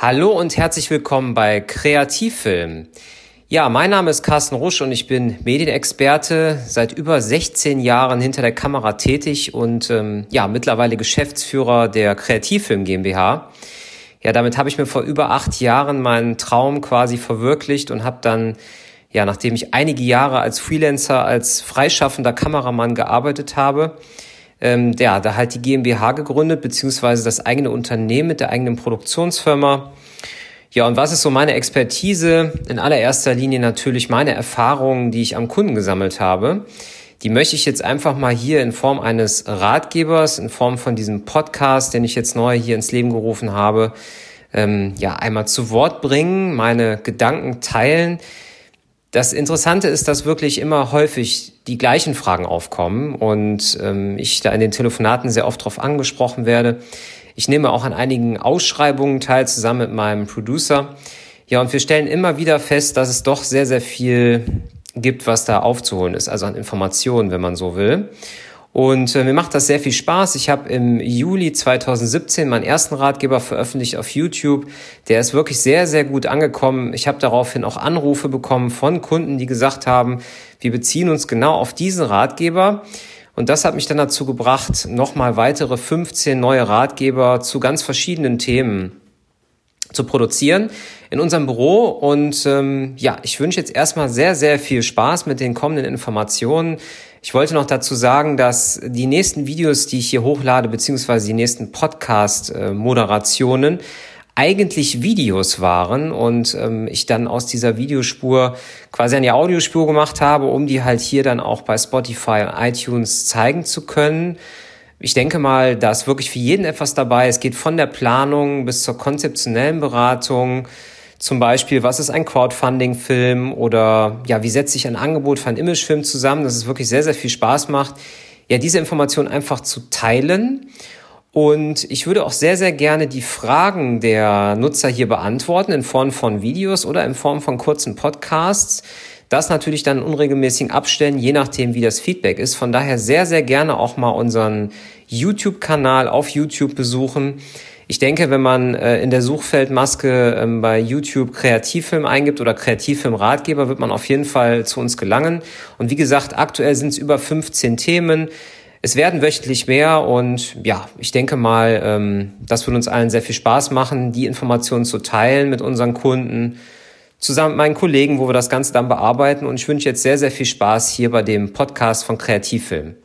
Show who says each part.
Speaker 1: Hallo und herzlich willkommen bei Kreativfilm. Ja, mein Name ist Carsten Rusch und ich bin Medienexperte, seit über 16 Jahren hinter der Kamera tätig und ähm, ja, mittlerweile Geschäftsführer der Kreativfilm GmbH. Ja, damit habe ich mir vor über acht Jahren meinen Traum quasi verwirklicht und habe dann, ja, nachdem ich einige Jahre als Freelancer, als freischaffender Kameramann gearbeitet habe, ähm, ja, da halt die GmbH gegründet, beziehungsweise das eigene Unternehmen mit der eigenen Produktionsfirma. Ja, und was ist so meine Expertise? In allererster Linie natürlich meine Erfahrungen, die ich am Kunden gesammelt habe. Die möchte ich jetzt einfach mal hier in Form eines Ratgebers, in Form von diesem Podcast, den ich jetzt neu hier ins Leben gerufen habe, ähm, ja, einmal zu Wort bringen, meine Gedanken teilen, das Interessante ist, dass wirklich immer häufig die gleichen Fragen aufkommen und ähm, ich da in den Telefonaten sehr oft darauf angesprochen werde. Ich nehme auch an einigen Ausschreibungen teil, zusammen mit meinem Producer. Ja, und wir stellen immer wieder fest, dass es doch sehr, sehr viel gibt, was da aufzuholen ist, also an Informationen, wenn man so will. Und äh, mir macht das sehr viel Spaß. Ich habe im Juli 2017 meinen ersten Ratgeber veröffentlicht auf YouTube. Der ist wirklich sehr, sehr gut angekommen. Ich habe daraufhin auch Anrufe bekommen von Kunden, die gesagt haben, wir beziehen uns genau auf diesen Ratgeber. Und das hat mich dann dazu gebracht, nochmal weitere 15 neue Ratgeber zu ganz verschiedenen Themen zu produzieren in unserem Büro. Und ähm, ja, ich wünsche jetzt erstmal sehr, sehr viel Spaß mit den kommenden Informationen. Ich wollte noch dazu sagen, dass die nächsten Videos, die ich hier hochlade, beziehungsweise die nächsten Podcast-Moderationen, eigentlich Videos waren und ähm, ich dann aus dieser Videospur quasi eine Audiospur gemacht habe, um die halt hier dann auch bei Spotify und iTunes zeigen zu können. Ich denke mal, da ist wirklich für jeden etwas dabei. Es geht von der Planung bis zur konzeptionellen Beratung, zum Beispiel, was ist ein Crowdfunding-Film oder ja, wie setze ich ein Angebot für einen Imagefilm zusammen, dass es wirklich sehr, sehr viel Spaß macht, ja, diese Informationen einfach zu teilen. Und ich würde auch sehr, sehr gerne die Fragen der Nutzer hier beantworten in Form von Videos oder in Form von kurzen Podcasts. Das natürlich dann unregelmäßig abstellen, je nachdem, wie das Feedback ist. Von daher sehr, sehr gerne auch mal unseren YouTube-Kanal auf YouTube besuchen. Ich denke, wenn man äh, in der Suchfeldmaske ähm, bei YouTube Kreativfilm eingibt oder Kreativfilm-Ratgeber, wird man auf jeden Fall zu uns gelangen. Und wie gesagt, aktuell sind es über 15 Themen. Es werden wöchentlich mehr und ja, ich denke mal, ähm, das wird uns allen sehr viel Spaß machen, die Informationen zu teilen mit unseren Kunden, zusammen mit meinen Kollegen, wo wir das Ganze dann bearbeiten. Und ich wünsche jetzt sehr, sehr viel Spaß hier bei dem Podcast von Kreativfilm.